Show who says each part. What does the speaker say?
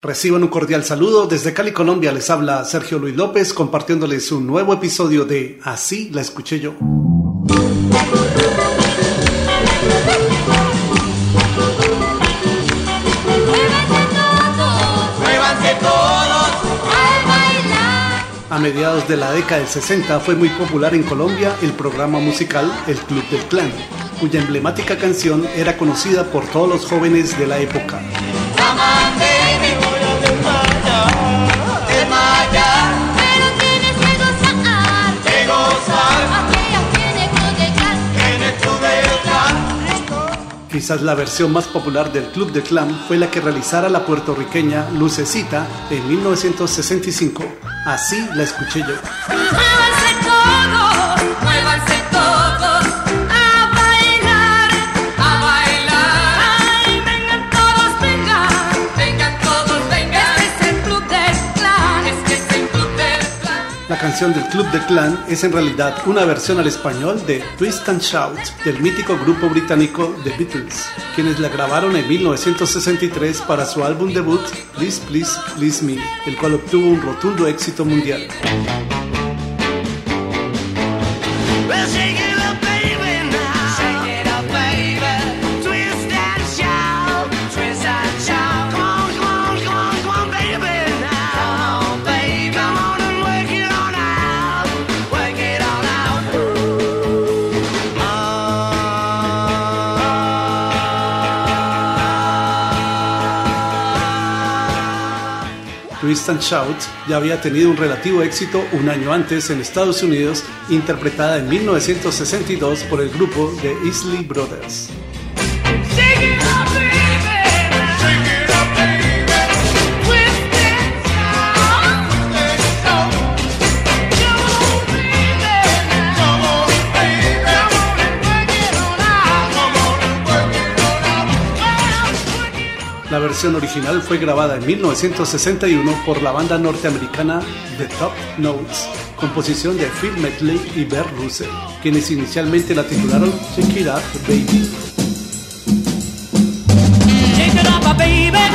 Speaker 1: Reciban un cordial saludo. Desde Cali, Colombia, les habla Sergio Luis López compartiéndoles un nuevo episodio de Así la escuché yo. A mediados de la década del 60 fue muy popular en Colombia el programa musical El Club del Clan, cuya emblemática canción era conocida por todos los jóvenes de la época. Quizás la versión más popular del Club de Clan fue la que realizara la puertorriqueña Lucecita en 1965. Así la escuché yo. La canción del Club de Clan es en realidad una versión al español de Twist and Shout del mítico grupo británico The Beatles, quienes la grabaron en 1963 para su álbum debut Please Please Please Me, el cual obtuvo un rotundo éxito mundial. Twist and Shout ya había tenido un relativo éxito un año antes en Estados Unidos, interpretada en 1962 por el grupo The Isley Brothers. La versión original fue grabada en 1961 por la banda norteamericana The Top Notes, composición de Phil Medley y Bert Russell, quienes inicialmente la titularon Check It Up Baby. Check it up, baby.